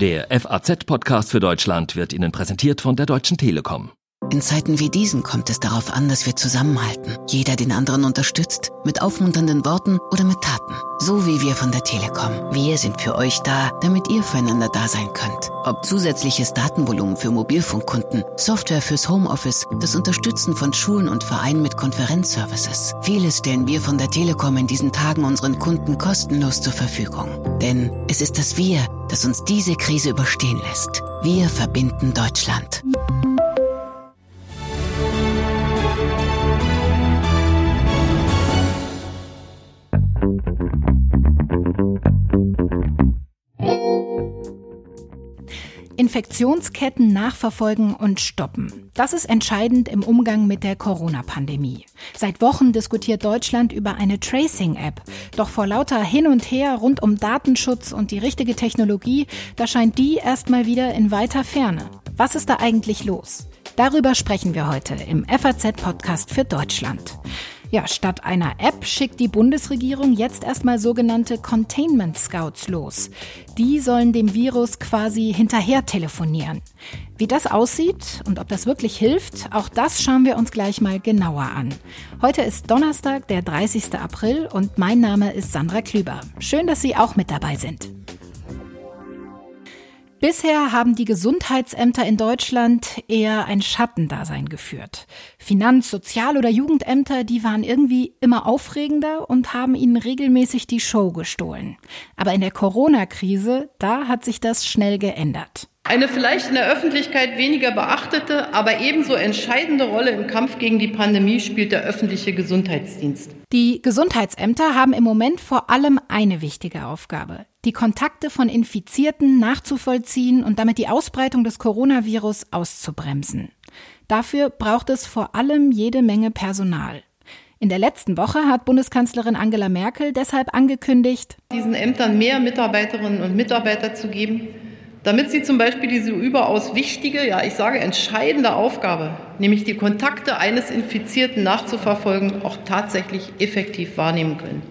Der FAZ-Podcast für Deutschland wird Ihnen präsentiert von der Deutschen Telekom. In Zeiten wie diesen kommt es darauf an, dass wir zusammenhalten. Jeder den anderen unterstützt, mit aufmunternden Worten oder mit Taten. So wie wir von der Telekom. Wir sind für euch da, damit ihr füreinander da sein könnt. Ob zusätzliches Datenvolumen für Mobilfunkkunden, Software fürs Homeoffice, das Unterstützen von Schulen und Vereinen mit Konferenzservices. Vieles stellen wir von der Telekom in diesen Tagen unseren Kunden kostenlos zur Verfügung. Denn es ist das Wir, das uns diese Krise überstehen lässt. Wir verbinden Deutschland. Infektionsketten nachverfolgen und stoppen. Das ist entscheidend im Umgang mit der Corona-Pandemie. Seit Wochen diskutiert Deutschland über eine Tracing-App. Doch vor lauter Hin und Her rund um Datenschutz und die richtige Technologie, da scheint die erstmal wieder in weiter Ferne. Was ist da eigentlich los? Darüber sprechen wir heute im FAZ-Podcast für Deutschland. Ja, statt einer App schickt die Bundesregierung jetzt erstmal sogenannte Containment Scouts los. Die sollen dem Virus quasi hinterher telefonieren. Wie das aussieht und ob das wirklich hilft, auch das schauen wir uns gleich mal genauer an. Heute ist Donnerstag, der 30. April und mein Name ist Sandra Klüber. Schön, dass Sie auch mit dabei sind. Bisher haben die Gesundheitsämter in Deutschland eher ein Schattendasein geführt. Finanz-, Sozial- oder Jugendämter, die waren irgendwie immer aufregender und haben ihnen regelmäßig die Show gestohlen. Aber in der Corona-Krise, da hat sich das schnell geändert. Eine vielleicht in der Öffentlichkeit weniger beachtete, aber ebenso entscheidende Rolle im Kampf gegen die Pandemie spielt der öffentliche Gesundheitsdienst. Die Gesundheitsämter haben im Moment vor allem eine wichtige Aufgabe, die Kontakte von Infizierten nachzuvollziehen und damit die Ausbreitung des Coronavirus auszubremsen. Dafür braucht es vor allem jede Menge Personal. In der letzten Woche hat Bundeskanzlerin Angela Merkel deshalb angekündigt, diesen Ämtern mehr Mitarbeiterinnen und Mitarbeiter zu geben, damit sie zum Beispiel diese überaus wichtige, ja ich sage entscheidende Aufgabe, nämlich die Kontakte eines Infizierten nachzuverfolgen, auch tatsächlich effektiv wahrnehmen können.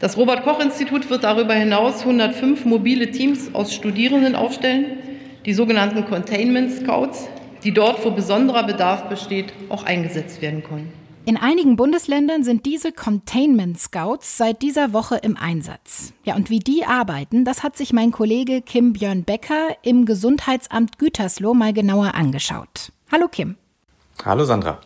Das Robert Koch Institut wird darüber hinaus 105 mobile Teams aus Studierenden aufstellen, die sogenannten Containment Scouts, die dort, wo besonderer Bedarf besteht, auch eingesetzt werden können. In einigen Bundesländern sind diese Containment Scouts seit dieser Woche im Einsatz. Ja, und wie die arbeiten, das hat sich mein Kollege Kim Björn Becker im Gesundheitsamt Gütersloh mal genauer angeschaut. Hallo Kim. Hallo Sandra.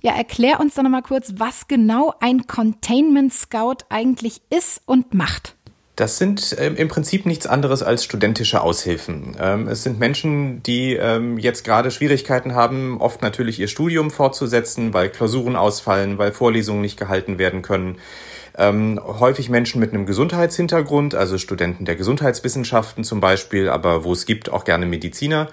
Ja, erklär uns doch noch mal kurz, was genau ein Containment Scout eigentlich ist und macht. Das sind ähm, im Prinzip nichts anderes als studentische Aushilfen. Ähm, es sind Menschen, die ähm, jetzt gerade Schwierigkeiten haben, oft natürlich ihr Studium fortzusetzen, weil Klausuren ausfallen, weil Vorlesungen nicht gehalten werden können. Häufig Menschen mit einem Gesundheitshintergrund, also Studenten der Gesundheitswissenschaften zum Beispiel, aber wo es gibt, auch gerne Mediziner.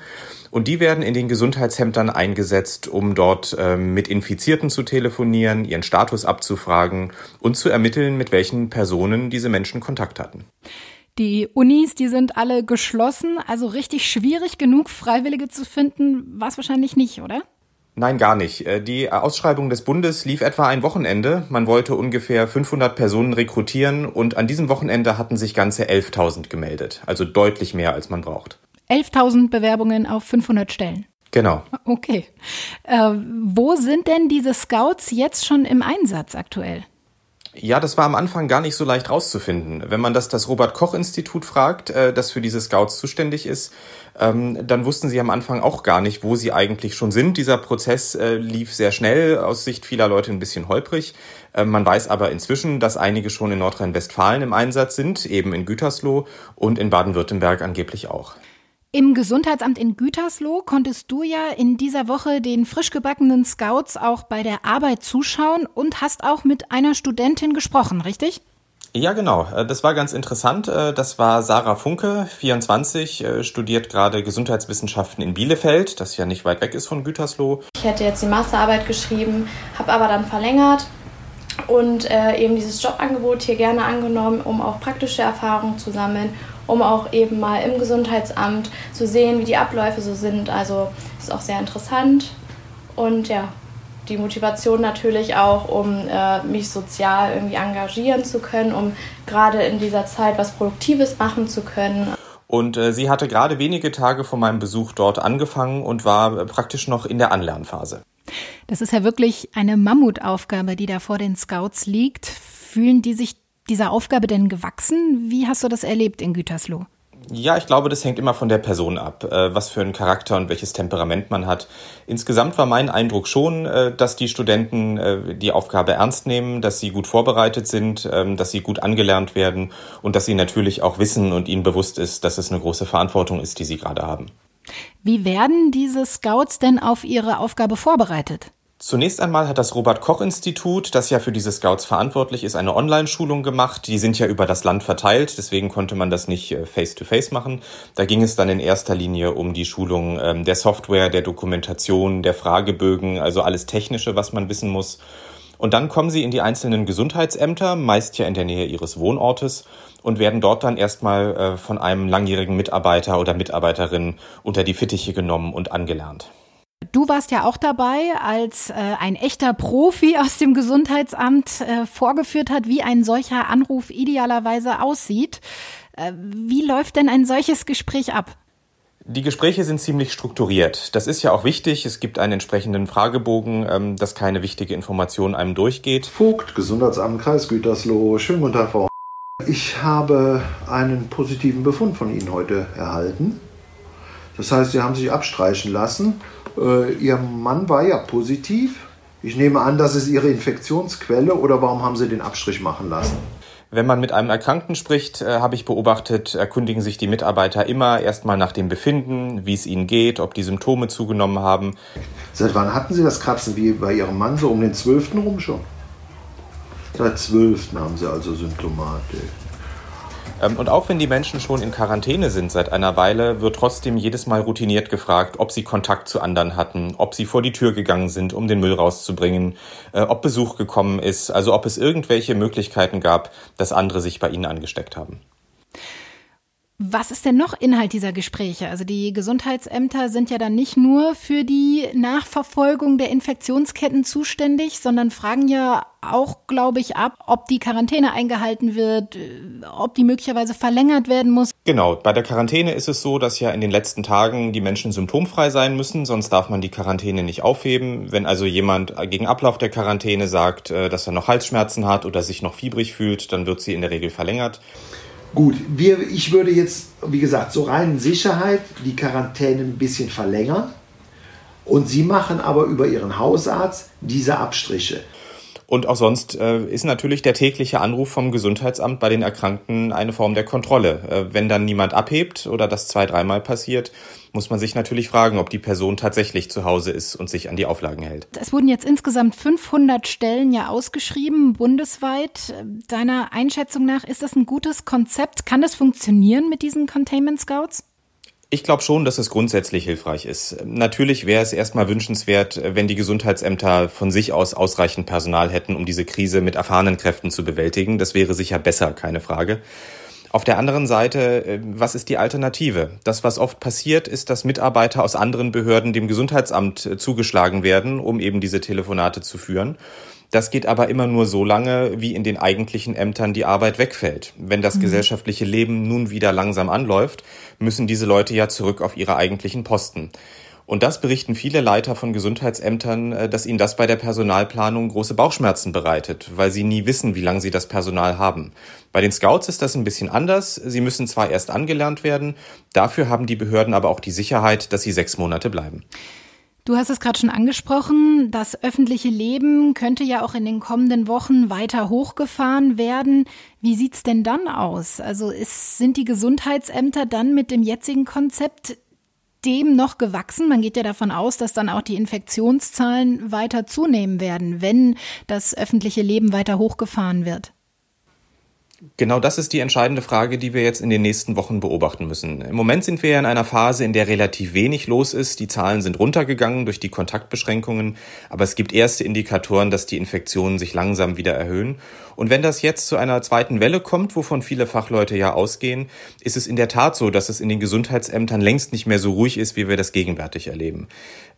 Und die werden in den Gesundheitsämtern eingesetzt, um dort ähm, mit Infizierten zu telefonieren, ihren Status abzufragen und zu ermitteln, mit welchen Personen diese Menschen Kontakt hatten. Die Unis, die sind alle geschlossen, also richtig schwierig genug, Freiwillige zu finden, war es wahrscheinlich nicht, oder? Nein, gar nicht. Äh, die Ausschreibung des Bundes lief etwa ein Wochenende. Man wollte ungefähr 500 Personen rekrutieren und an diesem Wochenende hatten sich ganze 11.000 gemeldet. Also deutlich mehr, als man braucht. 11.000 Bewerbungen auf 500 Stellen. Genau. Okay. Äh, wo sind denn diese Scouts jetzt schon im Einsatz aktuell? Ja, das war am Anfang gar nicht so leicht rauszufinden. Wenn man das das Robert Koch Institut fragt, äh, das für diese Scouts zuständig ist, ähm, dann wussten sie am Anfang auch gar nicht, wo sie eigentlich schon sind. Dieser Prozess äh, lief sehr schnell, aus Sicht vieler Leute ein bisschen holprig. Äh, man weiß aber inzwischen, dass einige schon in Nordrhein-Westfalen im Einsatz sind, eben in Gütersloh und in Baden-Württemberg angeblich auch. Im Gesundheitsamt in Gütersloh konntest du ja in dieser Woche den frisch gebackenen Scouts auch bei der Arbeit zuschauen und hast auch mit einer Studentin gesprochen, richtig? Ja, genau. Äh, das war ganz interessant. Äh, das war Sarah Funke, 24, äh, studiert gerade Gesundheitswissenschaften in Bielefeld, das ja nicht weit weg ist von Gütersloh. Ich hätte jetzt die Masterarbeit geschrieben, habe aber dann verlängert und eben dieses Jobangebot hier gerne angenommen, um auch praktische Erfahrungen zu sammeln um auch eben mal im Gesundheitsamt zu sehen, wie die Abläufe so sind. Also ist auch sehr interessant und ja, die Motivation natürlich auch, um äh, mich sozial irgendwie engagieren zu können, um gerade in dieser Zeit was Produktives machen zu können. Und äh, sie hatte gerade wenige Tage vor meinem Besuch dort angefangen und war äh, praktisch noch in der Anlernphase. Das ist ja wirklich eine Mammutaufgabe, die da vor den Scouts liegt. Fühlen die sich dieser Aufgabe denn gewachsen? Wie hast du das erlebt in Gütersloh? Ja, ich glaube, das hängt immer von der Person ab, äh, was für einen Charakter und welches Temperament man hat. Insgesamt war mein Eindruck schon, äh, dass die Studenten äh, die Aufgabe ernst nehmen, dass sie gut vorbereitet sind, ähm, dass sie gut angelernt werden und dass sie natürlich auch wissen und ihnen bewusst ist, dass es eine große Verantwortung ist, die sie gerade haben. Wie werden diese Scouts denn auf ihre Aufgabe vorbereitet? Zunächst einmal hat das Robert Koch Institut, das ja für diese Scouts verantwortlich ist, eine Online-Schulung gemacht. Die sind ja über das Land verteilt, deswegen konnte man das nicht äh, face-to-face -face machen. Da ging es dann in erster Linie um die Schulung ähm, der Software, der Dokumentation, der Fragebögen, also alles Technische, was man wissen muss. Und dann kommen sie in die einzelnen Gesundheitsämter, meist ja in der Nähe ihres Wohnortes, und werden dort dann erstmal äh, von einem langjährigen Mitarbeiter oder Mitarbeiterin unter die Fittiche genommen und angelernt. Du warst ja auch dabei, als äh, ein echter Profi aus dem Gesundheitsamt äh, vorgeführt hat, wie ein solcher Anruf idealerweise aussieht. Äh, wie läuft denn ein solches Gespräch ab? Die Gespräche sind ziemlich strukturiert. Das ist ja auch wichtig. Es gibt einen entsprechenden Fragebogen, ähm, dass keine wichtige Information einem durchgeht. Vogt, Gesundheitsamt Kreis Gütersloh. Schönen guten Tag, Frau. Ich habe einen positiven Befund von Ihnen heute erhalten. Das heißt, Sie haben sich abstreichen lassen äh, Ihr Mann war ja positiv. Ich nehme an, das ist Ihre Infektionsquelle oder warum haben Sie den Abstrich machen lassen? Wenn man mit einem Erkrankten spricht, äh, habe ich beobachtet, erkundigen sich die Mitarbeiter immer erstmal nach dem Befinden, wie es ihnen geht, ob die Symptome zugenommen haben. Seit wann hatten Sie das Kratzen wie bei Ihrem Mann? So um den 12. rum schon? Seit 12. haben Sie also Symptomatik. Ähm, und auch wenn die Menschen schon in Quarantäne sind seit einer Weile, wird trotzdem jedes Mal routiniert gefragt, ob sie Kontakt zu anderen hatten, ob sie vor die Tür gegangen sind, um den Müll rauszubringen, äh, ob Besuch gekommen ist, also ob es irgendwelche Möglichkeiten gab, dass andere sich bei ihnen angesteckt haben. Was ist denn noch Inhalt dieser Gespräche? Also die Gesundheitsämter sind ja dann nicht nur für die Nachverfolgung der Infektionsketten zuständig, sondern fragen ja auch, glaube ich, ab, ob die Quarantäne eingehalten wird, ob die möglicherweise verlängert werden muss. Genau, bei der Quarantäne ist es so, dass ja in den letzten Tagen die Menschen symptomfrei sein müssen, sonst darf man die Quarantäne nicht aufheben. Wenn also jemand gegen Ablauf der Quarantäne sagt, äh, dass er noch Halsschmerzen hat oder sich noch fiebrig fühlt, dann wird sie in der Regel verlängert. Gut, wir, ich würde jetzt, wie gesagt, zur reinen Sicherheit die Quarantäne ein bisschen verlängern. Und Sie machen aber über Ihren Hausarzt diese Abstriche. Und auch sonst äh, ist natürlich der tägliche Anruf vom Gesundheitsamt bei den Erkrankten eine Form der Kontrolle. Äh, wenn dann niemand abhebt oder das zwei, dreimal passiert, muss man sich natürlich fragen, ob die Person tatsächlich zu Hause ist und sich an die Auflagen hält. Es wurden jetzt insgesamt 500 Stellen ja ausgeschrieben, bundesweit. Deiner Einschätzung nach, ist das ein gutes Konzept? Kann das funktionieren mit diesen Containment Scouts? Ich glaube schon, dass es grundsätzlich hilfreich ist. Natürlich wäre es erstmal wünschenswert, wenn die Gesundheitsämter von sich aus ausreichend Personal hätten, um diese Krise mit erfahrenen Kräften zu bewältigen. Das wäre sicher besser, keine Frage. Auf der anderen Seite, äh, was ist die Alternative? Das, was oft passiert, ist, dass Mitarbeiter aus anderen Behörden dem Gesundheitsamt äh, zugeschlagen werden, um eben diese Telefonate zu führen. Das geht aber immer nur so lange, wie in den eigentlichen Ämtern die Arbeit wegfällt. Wenn das mhm. gesellschaftliche Leben nun wieder langsam anläuft, müssen diese Leute ja zurück auf ihre eigentlichen Posten. Und das berichten viele Leiter von Gesundheitsämtern, äh, dass ihnen das bei der Personalplanung große Bauchschmerzen bereitet, weil sie nie wissen, wie lange sie das Personal haben. Bei den Scouts ist das ein bisschen anders. Sie müssen zwar erst angelernt werden, dafür haben die Behörden aber auch die Sicherheit, dass sie sechs Monate bleiben. Du hast es gerade schon angesprochen, das öffentliche Leben könnte ja auch in den kommenden Wochen weiter hochgefahren werden. Wie sieht's denn dann aus? Also ist, sind die Gesundheitsämter dann mit dem jetzigen Konzept dem noch gewachsen? Man geht ja davon aus, dass dann auch die Infektionszahlen weiter zunehmen werden, wenn das öffentliche Leben weiter hochgefahren wird. Genau das ist die entscheidende Frage, die wir jetzt in den nächsten Wochen beobachten müssen. Im Moment sind wir ja in einer Phase, in der relativ wenig los ist. Die Zahlen sind runtergegangen durch die Kontaktbeschränkungen, aber es gibt erste Indikatoren, dass die Infektionen sich langsam wieder erhöhen. Und wenn das jetzt zu einer zweiten Welle kommt, wovon viele Fachleute ja ausgehen, ist es in der Tat so, dass es in den Gesundheitsämtern längst nicht mehr so ruhig ist, wie wir das gegenwärtig erleben.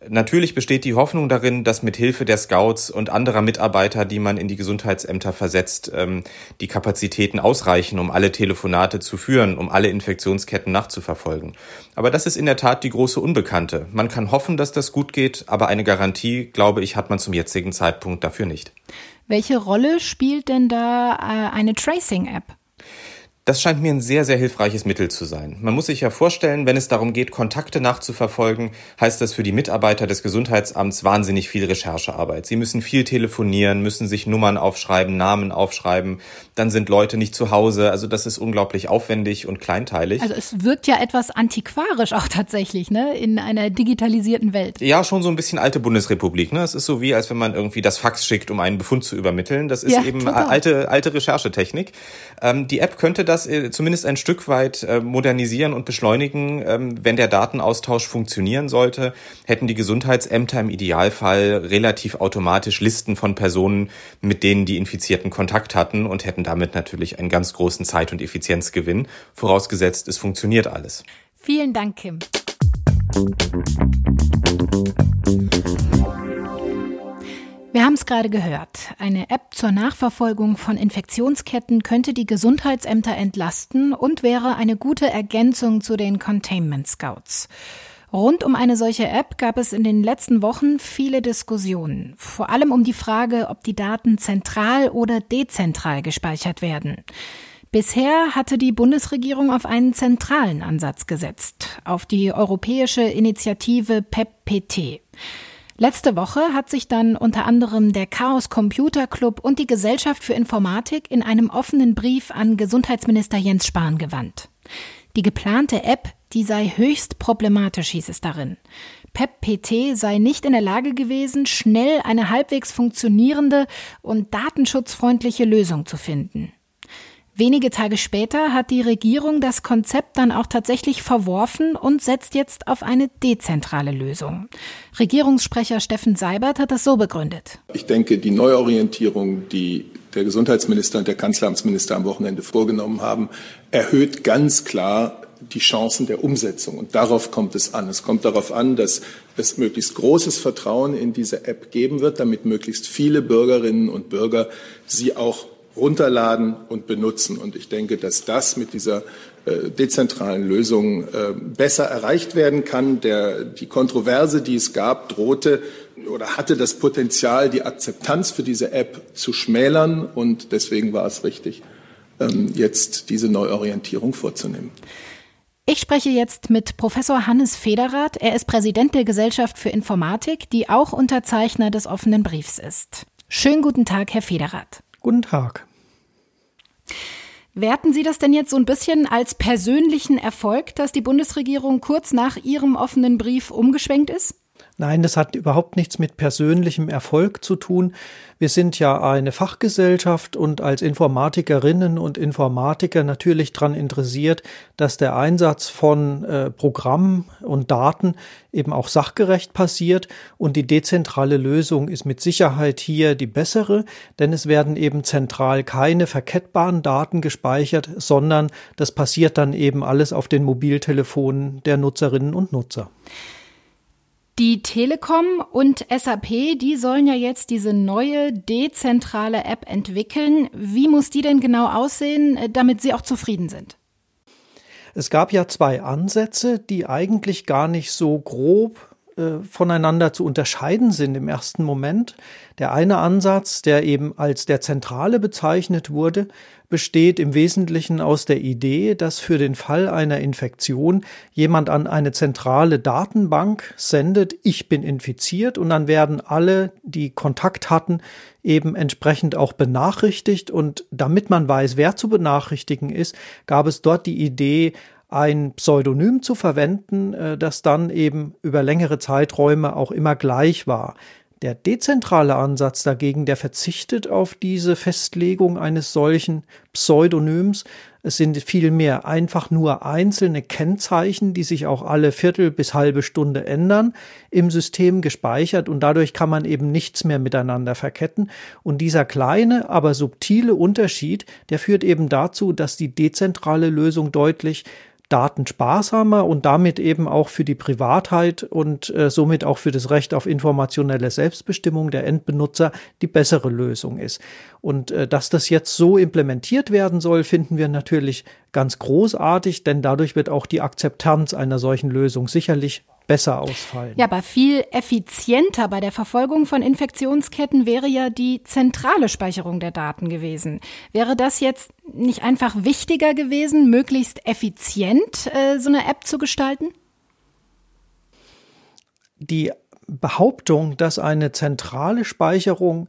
Natürlich besteht die Hoffnung darin, dass mit Hilfe der Scouts und anderer Mitarbeiter, die man in die Gesundheitsämter versetzt, ähm, die Kapazität Kapazitäten ausreichen, um alle Telefonate zu führen, um alle Infektionsketten nachzuverfolgen. Aber das ist in der Tat die große Unbekannte. Man kann hoffen, dass das gut geht, aber eine Garantie, glaube ich, hat man zum jetzigen Zeitpunkt dafür nicht. Welche Rolle spielt denn da äh, eine Tracing-App? Das scheint mir ein sehr, sehr hilfreiches Mittel zu sein. Man muss sich ja vorstellen, wenn es darum geht, Kontakte nachzuverfolgen, heißt das für die Mitarbeiter des Gesundheitsamts wahnsinnig viel Recherchearbeit. Sie müssen viel telefonieren, müssen sich Nummern aufschreiben, Namen aufschreiben, dann sind Leute nicht zu Hause. Also das ist unglaublich aufwendig und kleinteilig. Also es wirkt ja etwas antiquarisch auch tatsächlich, ne, in einer digitalisierten Welt. Ja, schon so ein bisschen alte Bundesrepublik. Ne? Es ist so wie, als wenn man irgendwie das Fax schickt, um einen Befund zu übermitteln. Das ist ja, eben total. alte, alte Recherchetechnik. Ähm, die App könnte das äh, zumindest ein Stück weit äh, modernisieren und beschleunigen. Ähm, wenn der Datenaustausch funktionieren sollte, hätten die Gesundheitsämter im Idealfall relativ automatisch Listen von Personen, mit denen die Infizierten Kontakt hatten und hätten damit natürlich einen ganz großen Zeit- und Effizienzgewinn, vorausgesetzt es funktioniert alles. Vielen Dank, Kim. Wir haben es gerade gehört. Eine App zur Nachverfolgung von Infektionsketten könnte die Gesundheitsämter entlasten und wäre eine gute Ergänzung zu den Containment Scouts. Rund um eine solche App gab es in den letzten Wochen viele Diskussionen, vor allem um die Frage, ob die Daten zentral oder dezentral gespeichert werden. Bisher hatte die Bundesregierung auf einen zentralen Ansatz gesetzt, auf die europäische Initiative PEPPT. Letzte Woche hat sich dann unter anderem der Chaos Computer Club und die Gesellschaft für Informatik in einem offenen Brief an Gesundheitsminister Jens Spahn gewandt. Die geplante App, die sei höchst problematisch, hieß es darin. PEP-PT sei nicht in der Lage gewesen, schnell eine halbwegs funktionierende und datenschutzfreundliche Lösung zu finden. Wenige Tage später hat die Regierung das Konzept dann auch tatsächlich verworfen und setzt jetzt auf eine dezentrale Lösung. Regierungssprecher Steffen Seibert hat das so begründet. Ich denke, die Neuorientierung, die der Gesundheitsminister und der Kanzleramtsminister am Wochenende vorgenommen haben, erhöht ganz klar die Chancen der Umsetzung. Und darauf kommt es an. Es kommt darauf an, dass es möglichst großes Vertrauen in diese App geben wird, damit möglichst viele Bürgerinnen und Bürger sie auch runterladen und benutzen. Und ich denke, dass das mit dieser äh, dezentralen Lösung äh, besser erreicht werden kann. Der, die Kontroverse, die es gab, drohte oder hatte das Potenzial, die Akzeptanz für diese App zu schmälern. Und deswegen war es richtig, ähm, jetzt diese Neuorientierung vorzunehmen. Ich spreche jetzt mit Professor Hannes Federath. Er ist Präsident der Gesellschaft für Informatik, die auch Unterzeichner des offenen Briefs ist. Schönen guten Tag, Herr Federath. Guten Tag. Werten Sie das denn jetzt so ein bisschen als persönlichen Erfolg, dass die Bundesregierung kurz nach Ihrem offenen Brief umgeschwenkt ist? Nein, das hat überhaupt nichts mit persönlichem Erfolg zu tun. Wir sind ja eine Fachgesellschaft und als Informatikerinnen und Informatiker natürlich daran interessiert, dass der Einsatz von äh, Programmen und Daten eben auch sachgerecht passiert und die dezentrale Lösung ist mit Sicherheit hier die bessere, denn es werden eben zentral keine verkettbaren Daten gespeichert, sondern das passiert dann eben alles auf den Mobiltelefonen der Nutzerinnen und Nutzer. Die Telekom und SAP, die sollen ja jetzt diese neue dezentrale App entwickeln. Wie muss die denn genau aussehen, äh, damit Sie auch zufrieden sind? Es gab ja zwei Ansätze, die eigentlich gar nicht so grob voneinander zu unterscheiden sind im ersten Moment. Der eine Ansatz, der eben als der zentrale bezeichnet wurde, besteht im Wesentlichen aus der Idee, dass für den Fall einer Infektion jemand an eine zentrale Datenbank sendet, ich bin infiziert und dann werden alle, die Kontakt hatten, eben entsprechend auch benachrichtigt und damit man weiß, wer zu benachrichtigen ist, gab es dort die Idee, ein Pseudonym zu verwenden, äh, das dann eben über längere Zeiträume auch immer gleich war. Der dezentrale Ansatz dagegen, der verzichtet auf diese Festlegung eines solchen Pseudonyms. Es sind vielmehr einfach nur einzelne Kennzeichen, die sich auch alle Viertel bis halbe Stunde ändern, im System gespeichert und dadurch kann man eben nichts mehr miteinander verketten. Und dieser kleine, aber subtile Unterschied, der führt eben dazu, dass die dezentrale Lösung deutlich datensparsamer und damit eben auch für die Privatheit und äh, somit auch für das Recht auf informationelle Selbstbestimmung der Endbenutzer die bessere Lösung ist. Und äh, dass das jetzt so implementiert werden soll, finden wir natürlich ganz großartig, denn dadurch wird auch die Akzeptanz einer solchen Lösung sicherlich besser ausfallen. Ja, aber viel effizienter bei der Verfolgung von Infektionsketten wäre ja die zentrale Speicherung der Daten gewesen. Wäre das jetzt nicht einfach wichtiger gewesen, möglichst effizient äh, so eine App zu gestalten? Die Behauptung, dass eine zentrale Speicherung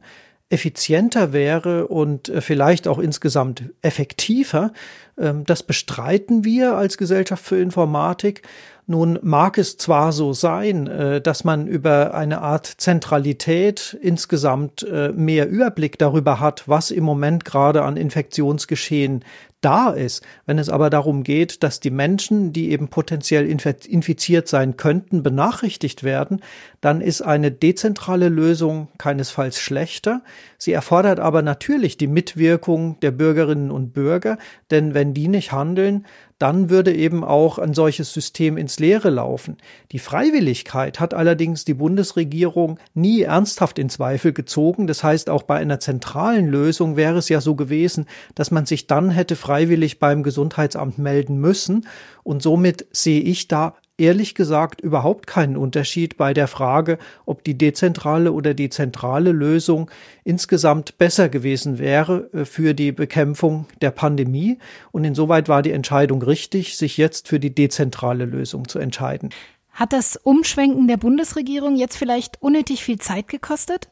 effizienter wäre und äh, vielleicht auch insgesamt effektiver, das bestreiten wir als Gesellschaft für Informatik. Nun mag es zwar so sein, äh, dass man über eine Art Zentralität insgesamt äh, mehr Überblick darüber hat, was im Moment gerade an Infektionsgeschehen da ist. Wenn es aber darum geht, dass die Menschen, die eben potenziell infiziert sein könnten, benachrichtigt werden, dann ist eine dezentrale Lösung keinesfalls schlechter. Sie erfordert aber natürlich die Mitwirkung der Bürgerinnen und Bürger, denn wenn die nicht handeln, dann würde eben auch ein solches System ins Leere laufen. Die Freiwilligkeit hat allerdings die Bundesregierung nie ernsthaft in Zweifel gezogen. Das heißt, auch bei einer zentralen Lösung wäre es ja so gewesen, dass man sich dann hätte freiwillig beim Gesundheitsamt melden müssen. Und somit sehe ich da ehrlich gesagt überhaupt keinen Unterschied bei der Frage, ob die dezentrale oder die zentrale Lösung insgesamt besser gewesen wäre äh, für die Bekämpfung der Pandemie. Und insoweit war die Entscheidung richtig, sich jetzt für die dezentrale Lösung zu entscheiden. Hat das Umschwenken der Bundesregierung jetzt vielleicht unnötig viel Zeit gekostet?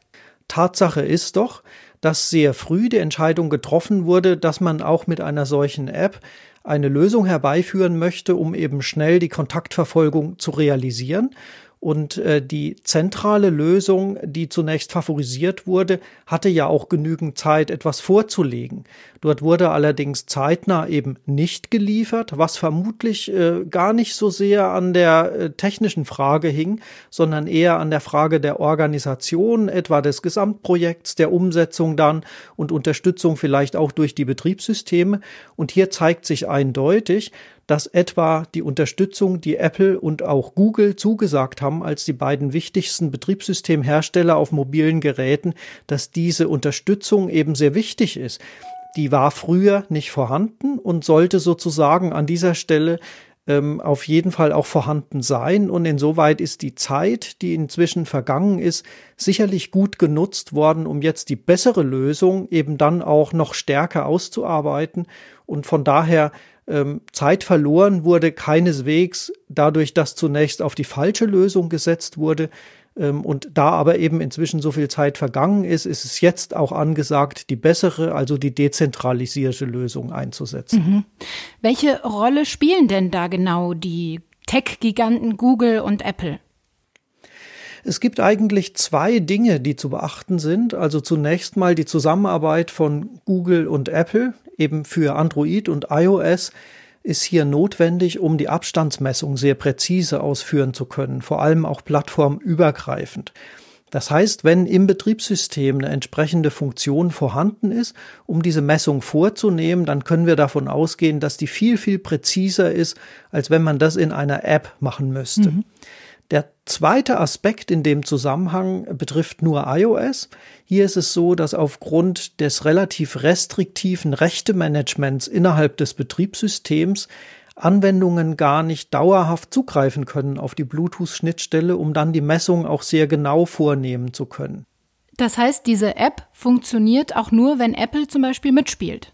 Tatsache ist doch, dass sehr früh die Entscheidung getroffen wurde, dass man auch mit einer solchen App eine Lösung herbeiführen möchte, um eben schnell die Kontaktverfolgung zu realisieren. Und äh, die zentrale Lösung, die zunächst favorisiert wurde, hatte ja auch genügend Zeit, etwas vorzulegen. Dort wurde allerdings zeitnah eben nicht geliefert, was vermutlich äh, gar nicht so sehr an der äh, technischen Frage hing, sondern eher an der Frage der Organisation, etwa des Gesamtprojekts, der Umsetzung dann und Unterstützung vielleicht auch durch die Betriebssysteme. Und hier zeigt sich eindeutig, dass etwa die Unterstützung, die Apple und auch Google zugesagt haben als die beiden wichtigsten Betriebssystemhersteller auf mobilen Geräten, dass diese Unterstützung eben sehr wichtig ist. Die war früher nicht vorhanden und sollte sozusagen an dieser Stelle ähm, auf jeden Fall auch vorhanden sein. Und insoweit ist die Zeit, die inzwischen vergangen ist, sicherlich gut genutzt worden, um jetzt die bessere Lösung eben dann auch noch stärker auszuarbeiten. Und von daher Zeit verloren wurde keineswegs dadurch, dass zunächst auf die falsche Lösung gesetzt wurde. Ähm, und da aber eben inzwischen so viel Zeit vergangen ist, ist es jetzt auch angesagt, die bessere, also die dezentralisierte Lösung einzusetzen. Mhm. Welche Rolle spielen denn da genau die Tech-Giganten Google und Apple? Es gibt eigentlich zwei Dinge, die zu beachten sind. Also zunächst mal die Zusammenarbeit von Google und Apple eben für Android und iOS ist hier notwendig, um die Abstandsmessung sehr präzise ausführen zu können, vor allem auch plattformübergreifend. Das heißt, wenn im Betriebssystem eine entsprechende Funktion vorhanden ist, um diese Messung vorzunehmen, dann können wir davon ausgehen, dass die viel, viel präziser ist, als wenn man das in einer App machen müsste. Mhm. Der zweite Aspekt in dem Zusammenhang betrifft nur iOS. Hier ist es so, dass aufgrund des relativ restriktiven Rechtemanagements innerhalb des Betriebssystems Anwendungen gar nicht dauerhaft zugreifen können auf die Bluetooth-Schnittstelle, um dann die Messung auch sehr genau vornehmen zu können. Das heißt, diese App funktioniert auch nur, wenn Apple zum Beispiel mitspielt.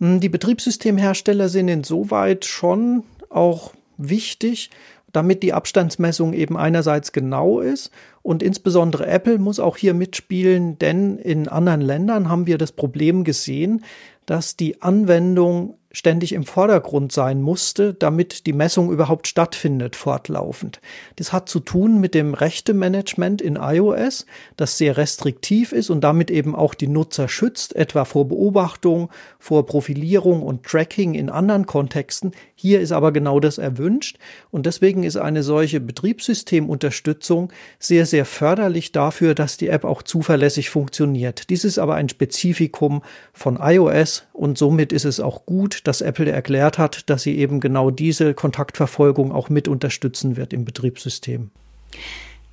Hm, die Betriebssystemhersteller sind insoweit schon auch wichtig, damit die Abstandsmessung eben einerseits genau ist und insbesondere Apple muss auch hier mitspielen, denn in anderen Ländern haben wir das Problem gesehen, dass die Anwendung ständig im Vordergrund sein musste, damit die Messung überhaupt stattfindet, fortlaufend. Das hat zu tun mit dem Rechtemanagement in iOS, das sehr restriktiv ist und damit eben auch die Nutzer schützt, etwa vor Beobachtung, vor Profilierung und Tracking in anderen Kontexten. Hier ist aber genau das erwünscht und deswegen ist eine solche Betriebssystemunterstützung sehr, sehr förderlich dafür, dass die App auch zuverlässig funktioniert. Dies ist aber ein Spezifikum von iOS und somit ist es auch gut, dass Apple erklärt hat, dass sie eben genau diese Kontaktverfolgung auch mit unterstützen wird im Betriebssystem.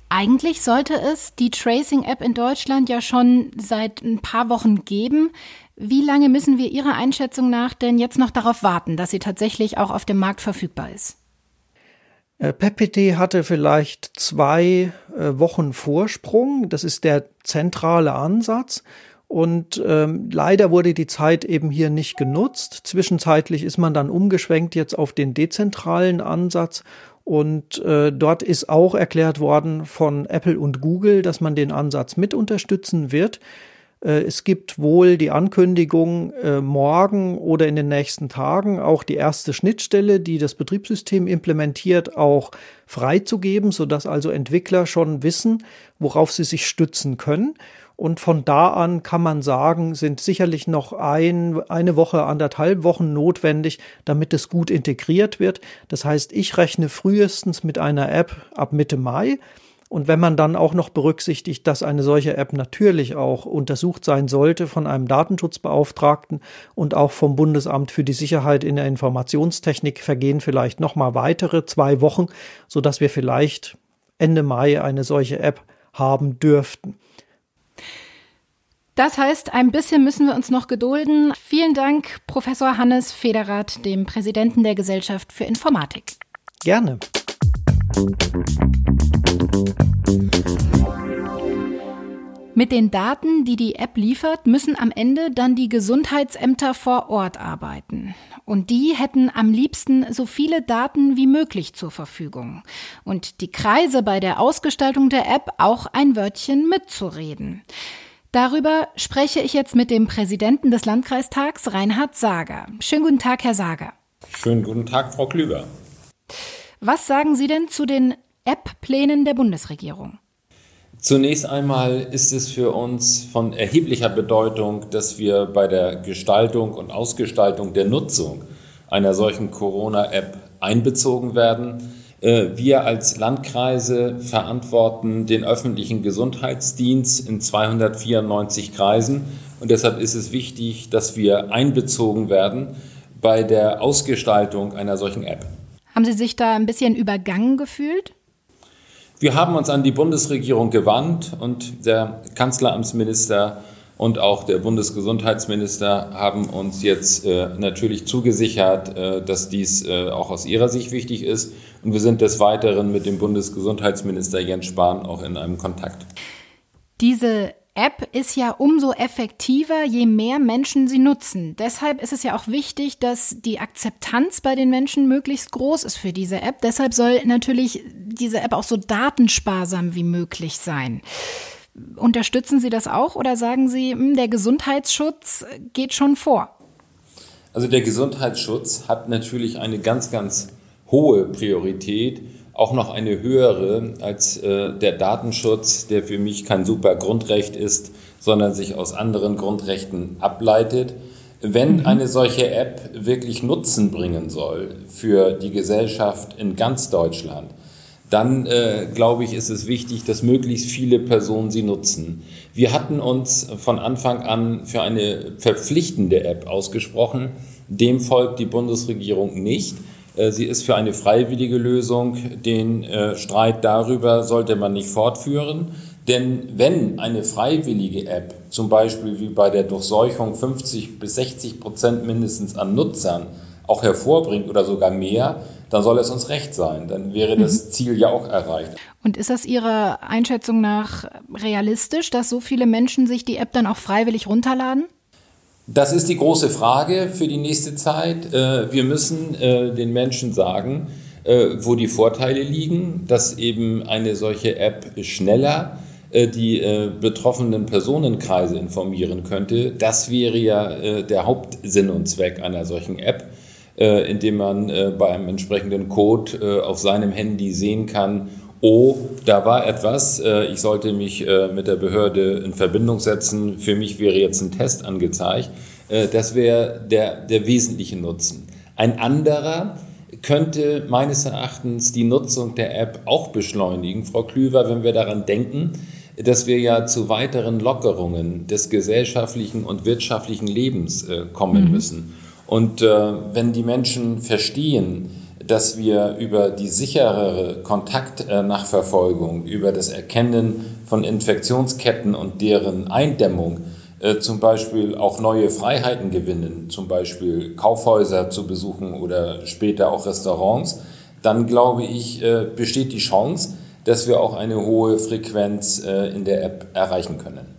Eigentlich sollte es die Tracing-App in Deutschland ja schon seit ein paar Wochen geben. Wie lange müssen wir Ihrer Einschätzung nach denn jetzt noch darauf warten, dass sie tatsächlich auch auf dem Markt verfügbar ist? Äh, PEPPT hatte vielleicht zwei äh, Wochen Vorsprung. Das ist der zentrale Ansatz. Und ähm, leider wurde die Zeit eben hier nicht genutzt. Zwischenzeitlich ist man dann umgeschwenkt jetzt auf den dezentralen Ansatz und äh, dort ist auch erklärt worden von Apple und Google, dass man den Ansatz mit unterstützen wird. Äh, es gibt wohl die Ankündigung, äh, morgen oder in den nächsten Tagen auch die erste Schnittstelle, die das Betriebssystem implementiert, auch freizugeben, sodass also Entwickler schon wissen, worauf sie sich stützen können. Und von da an kann man sagen, sind sicherlich noch ein, eine Woche, anderthalb Wochen notwendig, damit es gut integriert wird. Das heißt, ich rechne frühestens mit einer App ab Mitte Mai. Und wenn man dann auch noch berücksichtigt, dass eine solche App natürlich auch untersucht sein sollte von einem Datenschutzbeauftragten und auch vom Bundesamt für die Sicherheit in der Informationstechnik vergehen vielleicht noch mal weitere zwei Wochen, so dass wir vielleicht Ende Mai eine solche App haben dürften. Das heißt, ein bisschen müssen wir uns noch gedulden. Vielen Dank, Professor Hannes Federath, dem Präsidenten der Gesellschaft für Informatik. Gerne. Mit den Daten, die die App liefert, müssen am Ende dann die Gesundheitsämter vor Ort arbeiten. Und die hätten am liebsten so viele Daten wie möglich zur Verfügung. Und die Kreise bei der Ausgestaltung der App auch ein Wörtchen mitzureden. Darüber spreche ich jetzt mit dem Präsidenten des Landkreistags, Reinhard Sager. Schönen guten Tag, Herr Sager. Schönen guten Tag, Frau Klüber. Was sagen Sie denn zu den App-Plänen der Bundesregierung? Zunächst einmal ist es für uns von erheblicher Bedeutung, dass wir bei der Gestaltung und Ausgestaltung der Nutzung einer solchen Corona-App einbezogen werden. Äh, wir als Landkreise verantworten den öffentlichen Gesundheitsdienst in 294 Kreisen und deshalb ist es wichtig, dass wir einbezogen werden bei der Ausgestaltung einer solchen App. Haben Sie sich da ein bisschen übergangen gefühlt? Wir haben uns an die Bundesregierung gewandt und der Kanzleramtsminister und auch der Bundesgesundheitsminister haben uns jetzt äh, natürlich zugesichert, äh, dass dies äh, auch aus ihrer Sicht wichtig ist. Und wir sind des Weiteren mit dem Bundesgesundheitsminister Jens Spahn auch in einem Kontakt. Diese App ist ja umso effektiver, je mehr Menschen sie nutzen. Deshalb ist es ja auch wichtig, dass die Akzeptanz bei den Menschen möglichst groß ist für diese App. Deshalb soll natürlich diese App auch so datensparsam wie möglich sein. Unterstützen Sie das auch oder sagen Sie, hm, der Gesundheitsschutz geht schon vor? Also der Gesundheitsschutz hat natürlich eine ganz, ganz hohe Priorität, auch noch eine höhere als äh, der Datenschutz, der für mich kein super Grundrecht ist, sondern sich aus anderen Grundrechten ableitet. Wenn mhm. eine solche App wirklich Nutzen bringen soll für die Gesellschaft in ganz Deutschland, dann äh, glaube ich, ist es wichtig, dass möglichst viele Personen sie nutzen. Wir hatten uns von Anfang an für eine verpflichtende App ausgesprochen. Dem folgt die Bundesregierung nicht. Äh, sie ist für eine freiwillige Lösung. Den äh, Streit darüber sollte man nicht fortführen. Denn wenn eine freiwillige App, zum Beispiel wie bei der Durchseuchung 50 bis 60 Prozent mindestens an Nutzern auch hervorbringt oder sogar mehr, dann soll es uns recht sein. Dann wäre das mhm. Ziel ja auch erreicht. Und ist das Ihrer Einschätzung nach realistisch, dass so viele Menschen sich die App dann auch freiwillig runterladen? Das ist die große Frage für die nächste Zeit. Äh, wir müssen äh, den Menschen sagen, äh, wo die Vorteile liegen, dass eben eine solche App schneller die betroffenen Personenkreise informieren könnte. Das wäre ja der Hauptsinn und Zweck einer solchen App. Indem man bei einem entsprechenden Code auf seinem Handy sehen kann, oh, da war etwas, ich sollte mich mit der Behörde in Verbindung setzen, für mich wäre jetzt ein Test angezeigt. Das wäre der, der wesentliche Nutzen. Ein anderer könnte meines Erachtens die Nutzung der App auch beschleunigen, Frau Klüver, wenn wir daran denken, dass wir ja zu weiteren Lockerungen des gesellschaftlichen und wirtschaftlichen Lebens kommen mhm. müssen. Und äh, wenn die Menschen verstehen, dass wir über die sicherere Kontaktnachverfolgung, über das Erkennen von Infektionsketten und deren Eindämmung äh, zum Beispiel auch neue Freiheiten gewinnen, zum Beispiel Kaufhäuser zu besuchen oder später auch Restaurants, dann glaube ich, äh, besteht die Chance, dass wir auch eine hohe Frequenz äh, in der App erreichen können.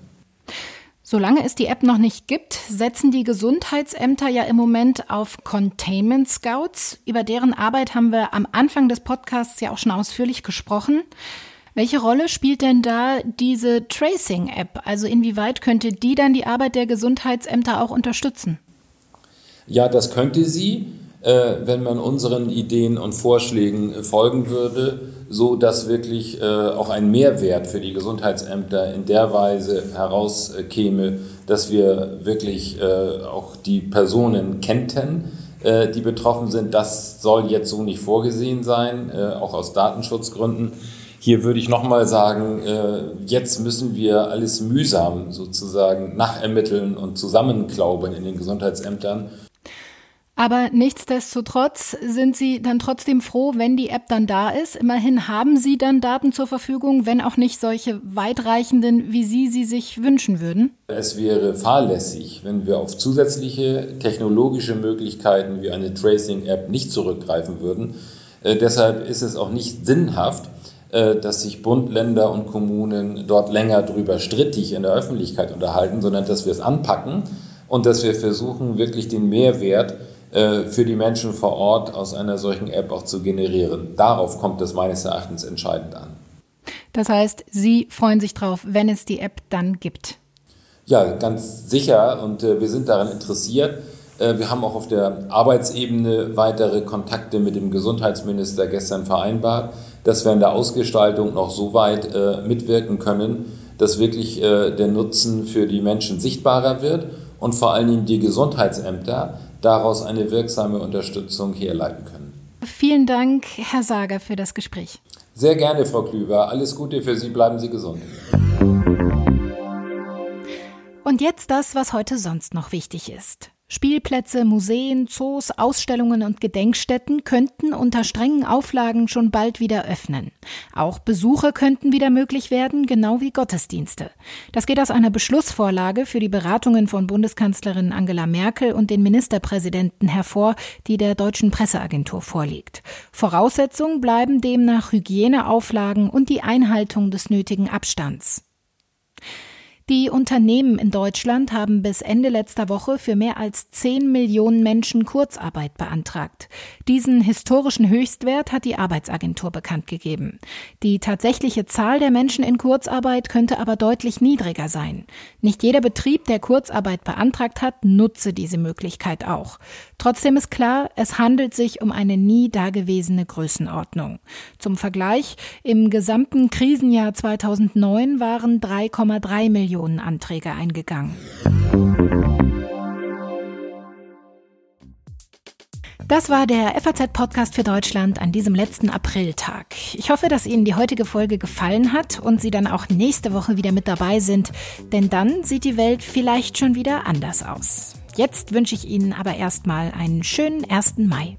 Solange es die App noch nicht gibt, setzen die Gesundheitsämter ja im Moment auf Containment Scouts. Über deren Arbeit haben wir am Anfang des Podcasts ja auch schon ausführlich gesprochen. Welche Rolle spielt denn da diese Tracing-App? Also inwieweit könnte die dann die Arbeit der Gesundheitsämter auch unterstützen? Ja, das könnte sie. Äh, wenn man unseren Ideen und Vorschlägen äh, folgen würde, so dass wirklich äh, auch ein Mehrwert für die Gesundheitsämter in der Weise herauskäme, dass wir wirklich auch die Personen kennten, die betroffen sind. Das soll jetzt so nicht vorgesehen sein, auch aus Datenschutzgründen. Hier würde ich nochmal sagen, jetzt müssen wir alles mühsam sozusagen nachermitteln und zusammenklauben in den Gesundheitsämtern aber nichtsdestotrotz sind Sie dann trotzdem froh, wenn die App dann da ist. Immerhin haben Sie dann Daten zur Verfügung, wenn auch nicht solche weitreichenden, wie Sie sie sich wünschen würden. Es wäre fahrlässig, wenn wir auf zusätzliche technologische Möglichkeiten wie eine Tracing-App nicht zurückgreifen würden. Äh, deshalb ist es auch nicht sinnhaft, äh, dass sich Bund, Länder und Kommunen dort länger drüber strittig in der Öffentlichkeit unterhalten, sondern dass wir es anpacken und dass wir versuchen, wirklich den Mehrwert für die Menschen vor Ort aus einer solchen App auch zu generieren. Darauf kommt es meines Erachtens entscheidend an. Das heißt, Sie freuen sich drauf, wenn es die App dann gibt. Ja, ganz sicher und äh, wir sind daran interessiert. Äh, wir haben auch auf der Arbeitsebene weitere Kontakte mit dem Gesundheitsminister gestern vereinbart, dass wir in der Ausgestaltung noch so weit äh, mitwirken können, dass wirklich äh, der Nutzen für die Menschen sichtbarer wird und vor allen Dingen die Gesundheitsämter daraus eine wirksame Unterstützung herleiten können. Vielen Dank, Herr Sager, für das Gespräch. Sehr gerne, Frau Klüber. Alles Gute für Sie. Bleiben Sie gesund. Und jetzt das, was heute sonst noch wichtig ist. Spielplätze, Museen, Zoos, Ausstellungen und Gedenkstätten könnten unter strengen Auflagen schon bald wieder öffnen. Auch Besuche könnten wieder möglich werden, genau wie Gottesdienste. Das geht aus einer Beschlussvorlage für die Beratungen von Bundeskanzlerin Angela Merkel und den Ministerpräsidenten hervor, die der deutschen Presseagentur vorliegt. Voraussetzung bleiben demnach Hygieneauflagen und die Einhaltung des nötigen Abstands. Die Unternehmen in Deutschland haben bis Ende letzter Woche für mehr als 10 Millionen Menschen Kurzarbeit beantragt. Diesen historischen Höchstwert hat die Arbeitsagentur bekannt gegeben. Die tatsächliche Zahl der Menschen in Kurzarbeit könnte aber deutlich niedriger sein. Nicht jeder Betrieb, der Kurzarbeit beantragt hat, nutze diese Möglichkeit auch. Trotzdem ist klar, es handelt sich um eine nie dagewesene Größenordnung. Zum Vergleich, im gesamten Krisenjahr 2009 waren 3,3 Millionen Millionen Anträge eingegangen. Das war der FAZ-Podcast für Deutschland an diesem letzten Apriltag. Ich hoffe, dass Ihnen die heutige Folge gefallen hat und Sie dann auch nächste Woche wieder mit dabei sind, denn dann sieht die Welt vielleicht schon wieder anders aus. Jetzt wünsche ich Ihnen aber erstmal einen schönen 1. Mai.